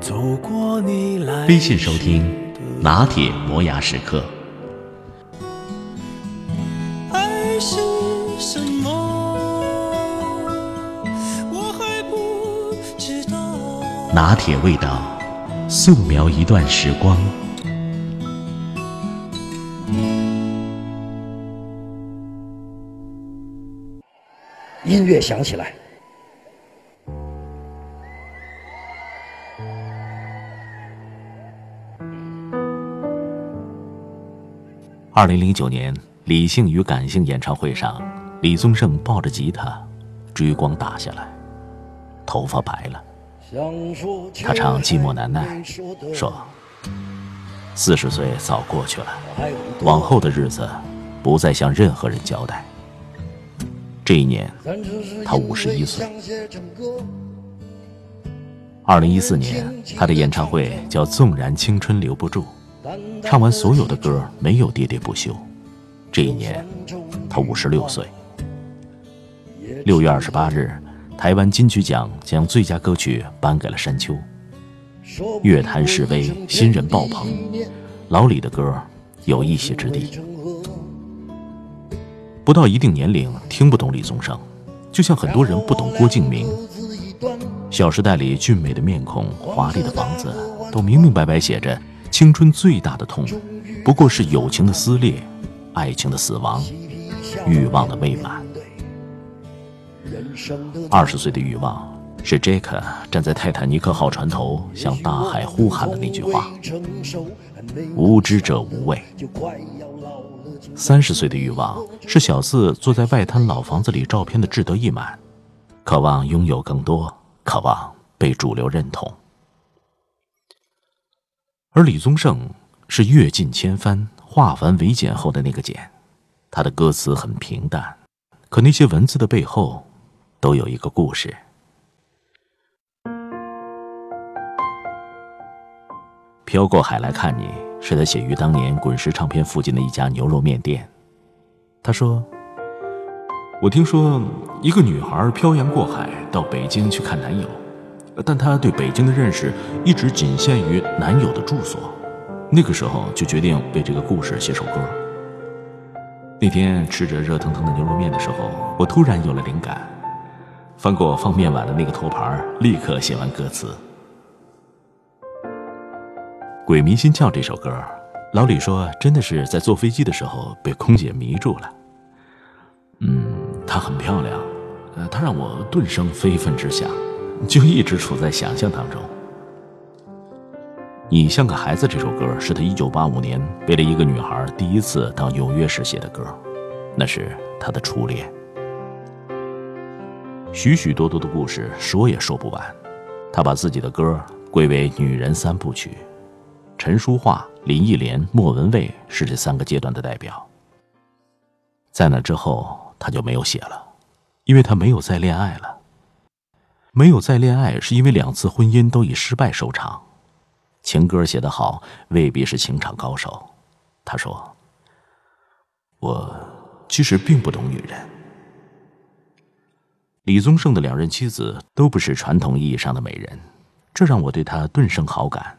走过你来微信收听拿铁磨牙时刻。爱是什么？我还不知道。拿铁味道，素描一段时光。音乐响起来。二零零九年，理性与感性演唱会上，李宗盛抱着吉他，追光打下来，头发白了。他唱《寂寞难耐》，说：“四十岁早过去了，往后的日子，不再向任何人交代。”这一年，他五十一岁。二零一四年，他的演唱会叫《纵然青春留不住》。唱完所有的歌，没有喋喋不休。这一年，他五十六岁。六月二十八日，台湾金曲奖将最佳歌曲颁给了山丘。乐坛示威，新人爆棚，老李的歌有一席之地。不到一定年龄，听不懂李宗盛，就像很多人不懂郭敬明。《小时代》里俊美的面孔、华丽的房子，都明明白白写着。青春最大的痛，不过是友情的撕裂，爱情的死亡，欲望的未满。二十岁的欲望，是杰克站在泰坦尼克号船头向大海呼喊的那句话：“无知者无畏。”三十岁的欲望，是小四坐在外滩老房子里照片的志得意满，渴望拥有更多，渴望被主流认同。而李宗盛是阅尽千帆，化繁为简后的那个简。他的歌词很平淡，可那些文字的背后，都有一个故事。飘过海来看你，是他写于当年滚石唱片附近的一家牛肉面店。他说：“我听说一个女孩漂洋过海到北京去看男友。”但他对北京的认识一直仅限于男友的住所，那个时候就决定为这个故事写首歌。那天吃着热腾腾的牛肉面的时候，我突然有了灵感，翻过放面碗的那个托盘，立刻写完歌词。《鬼迷心窍》这首歌，老李说真的是在坐飞机的时候被空姐迷住了。嗯，她很漂亮，呃，她让我顿生非分之想。就一直处在想象当中。你像个孩子这首歌是他一九八五年为了一个女孩第一次到纽约时写的歌，那是他的初恋。许许多多的故事说也说不完，他把自己的歌归为女人三部曲，陈淑桦、林忆莲、莫文蔚是这三个阶段的代表。在那之后他就没有写了，因为他没有再恋爱了。没有再恋爱，是因为两次婚姻都以失败收场。情歌写得好，未必是情场高手。他说：“我其实并不懂女人。”李宗盛的两任妻子都不是传统意义上的美人，这让我对他顿生好感。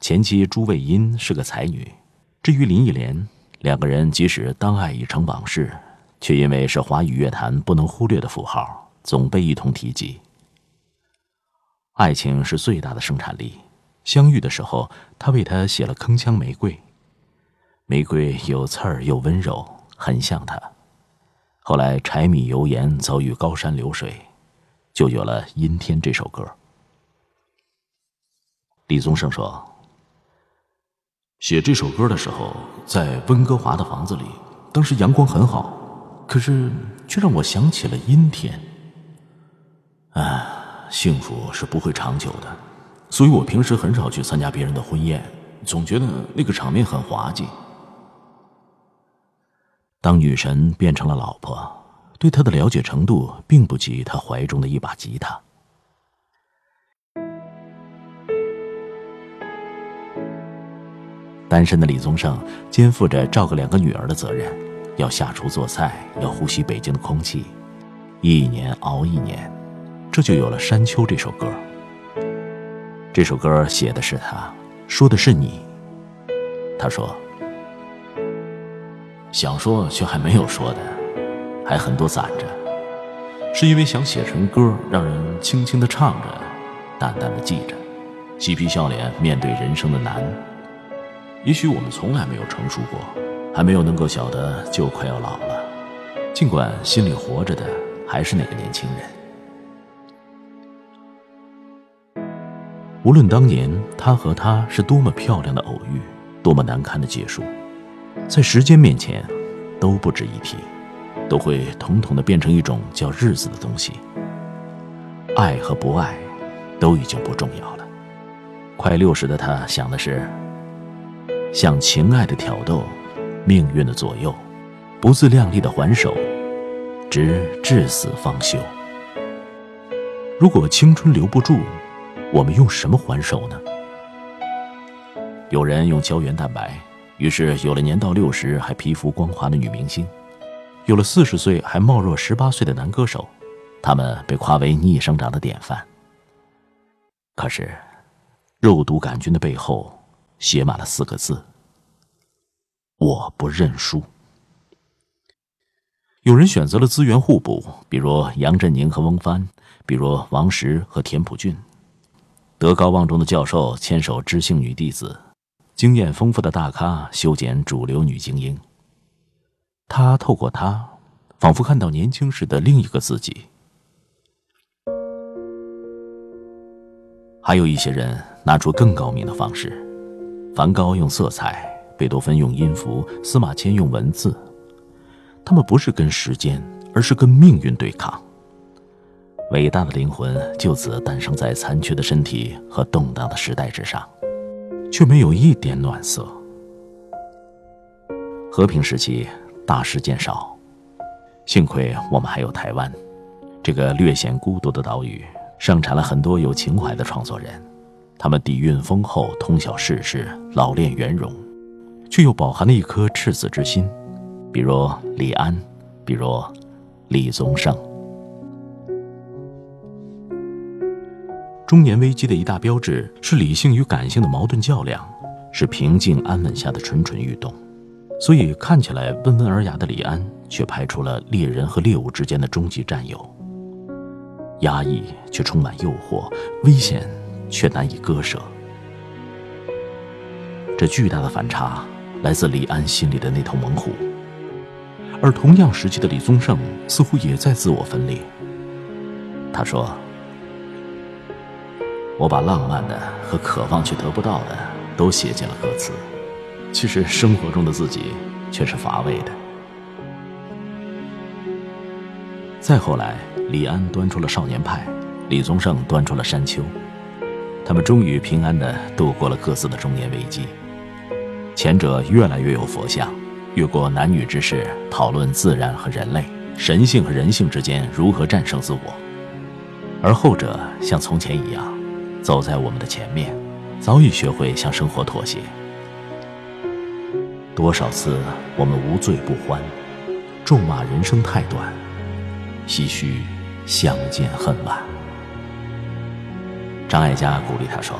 前妻朱卫茵是个才女，至于林忆莲，两个人即使当爱已成往事，却因为是华语乐坛不能忽略的符号。总被一同提及。爱情是最大的生产力。相遇的时候，他为她写了《铿锵玫瑰》，玫瑰有刺儿又温柔，很像他。后来柴米油盐遭遇高山流水，就有了《阴天》这首歌。李宗盛说：“写这首歌的时候，在温哥华的房子里，当时阳光很好，可是却让我想起了阴天。”啊，幸福是不会长久的，所以我平时很少去参加别人的婚宴，总觉得那个场面很滑稽。当女神变成了老婆，对他的了解程度并不及他怀中的一把吉他。单身的李宗盛肩负着照顾两个女儿的责任，要下厨做菜，要呼吸北京的空气，一年熬一年，这就有了《山丘》这首歌。这首歌写的是他，说的是你。他说：“想说却还没有说的，还很多攒着，是因为想写成歌，让人轻轻的唱着，淡淡的记着，嬉皮笑脸面对人生的难。也许我们从来没有成熟过，还没有能够晓得就快要老了，尽管心里活着的还是那个年轻人。”无论当年他和她是多么漂亮的偶遇，多么难堪的结束，在时间面前，都不值一提，都会统统的变成一种叫日子的东西。爱和不爱，都已经不重要了。快六十的他想的是，向情爱的挑逗，命运的左右，不自量力的还手，直至死方休。如果青春留不住。我们用什么还手呢？有人用胶原蛋白，于是有了年到六十还皮肤光滑的女明星，有了四十岁还貌若十八岁的男歌手，他们被夸为逆生长的典范。可是，肉毒杆菌的背后写满了四个字：我不认输。有人选择了资源互补，比如杨振宁和翁帆，比如王石和田朴珺。德高望重的教授牵手知性女弟子，经验丰富的大咖修剪主流女精英。他透过她，仿佛看到年轻时的另一个自己。还有一些人拿出更高明的方式：梵高用色彩，贝多芬用音符，司马迁用文字。他们不是跟时间，而是跟命运对抗。伟大的灵魂就此诞生在残缺的身体和动荡的时代之上，却没有一点暖色。和平时期，大事件少，幸亏我们还有台湾，这个略显孤独的岛屿，盛产了很多有情怀的创作人，他们底蕴丰厚，通晓世事，老练圆融，却又饱含了一颗赤子之心，比如李安，比如李宗盛。中年危机的一大标志是理性与感性的矛盾较量，是平静安稳下的蠢蠢欲动。所以看起来温文尔雅的李安，却拍出了猎人和猎物之间的终极战友。压抑却充满诱惑，危险却难以割舍。这巨大的反差来自李安心里的那头猛虎，而同样时期的李宗盛似乎也在自我分裂。他说。我把浪漫的和渴望却得不到的都写进了歌词，其实生活中的自己却是乏味的。再后来，李安端出了《少年派》，李宗盛端出了《山丘》，他们终于平安的度过了各自的中年危机。前者越来越有佛像，越过男女之事，讨论自然和人类、神性和人性之间如何战胜自我；而后者像从前一样。走在我们的前面，早已学会向生活妥协。多少次我们无醉不欢，咒骂人生太短，唏嘘相见恨晚。张艾嘉鼓励他说：“，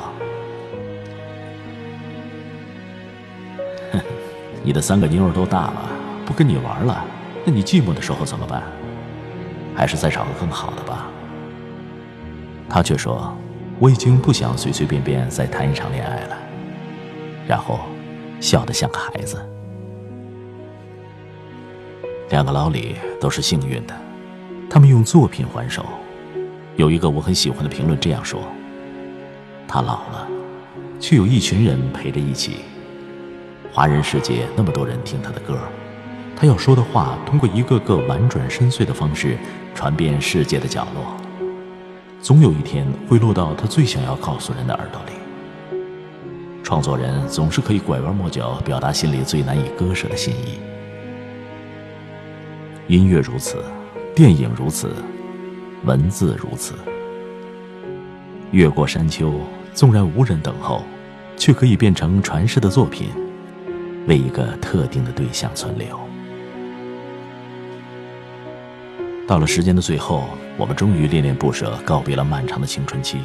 你的三个妞儿都大了，不跟你玩了，那你寂寞的时候怎么办？还是再找个更好的吧。”他却说。我已经不想随随便便再谈一场恋爱了，然后笑得像个孩子。两个老李都是幸运的，他们用作品还手。有一个我很喜欢的评论这样说：“他老了，却有一群人陪着一起。华人世界那么多人听他的歌，他要说的话通过一个个婉转深邃的方式传遍世界的角落。”总有一天会落到他最想要告诉人的耳朵里。创作人总是可以拐弯抹角表达心里最难以割舍的心意。音乐如此，电影如此，文字如此。越过山丘，纵然无人等候，却可以变成传世的作品，为一个特定的对象存留。到了时间的最后，我们终于恋恋不舍，告别了漫长的青春期，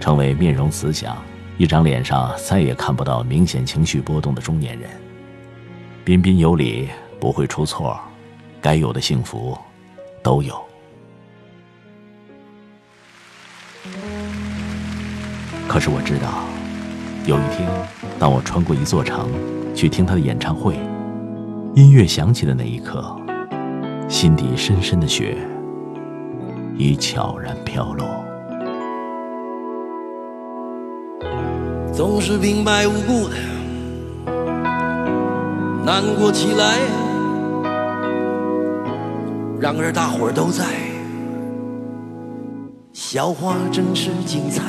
成为面容慈祥、一张脸上再也看不到明显情绪波动的中年人。彬彬有礼，不会出错，该有的幸福都有。可是我知道，有一天，当我穿过一座城，去听他的演唱会，音乐响起的那一刻。心底深深的雪已悄然飘落。总是平白无故的难过起来，然而大伙儿都在，笑话真是精彩，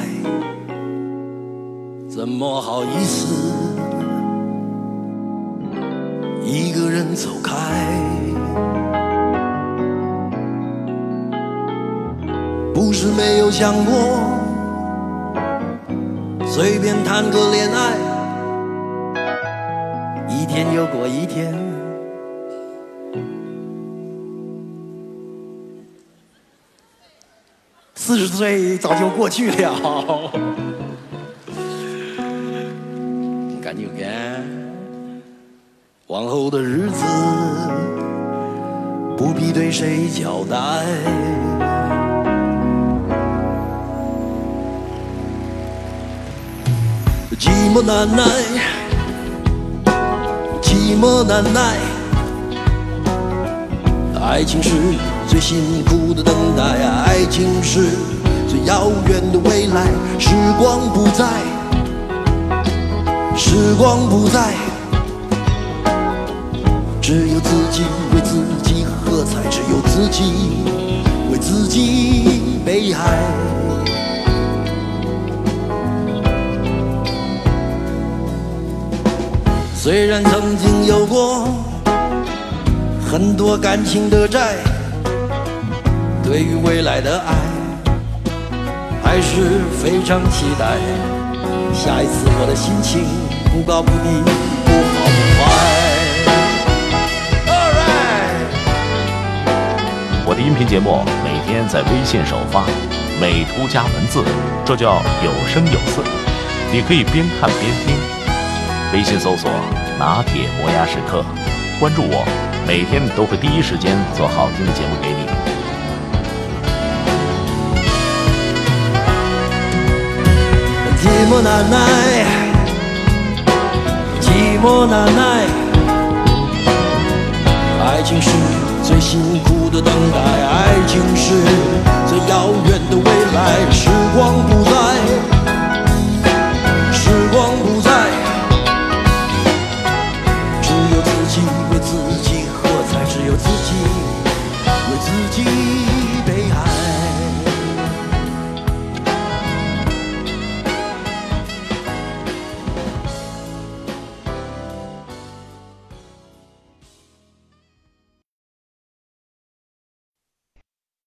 怎么好意思一个人走开？是没有想过，随便谈个恋爱，一天又过一天。四十岁早就过去了，赶紧干，往后的日子不必对谁交代。寂寞难耐，寂寞难耐，爱情是最辛苦的等待，爱情是最遥远的未来。时光不再，时光不再，只有自己为自己喝彩，只有自己为自己悲哀。虽然曾经有过很多感情的债，对于未来的爱还是非常期待。下一次我的心情不高不低，不好不坏。我的音频节目每天在微信首发，美图加文字，这叫有声有色。你可以边看边听。微信搜索“拿铁磨牙时刻”，关注我，每天都会第一时间做好听的节目给你。寂寞难耐，寂寞难耐，爱情是最辛苦的等待，爱情是最遥远的未来，时光不再。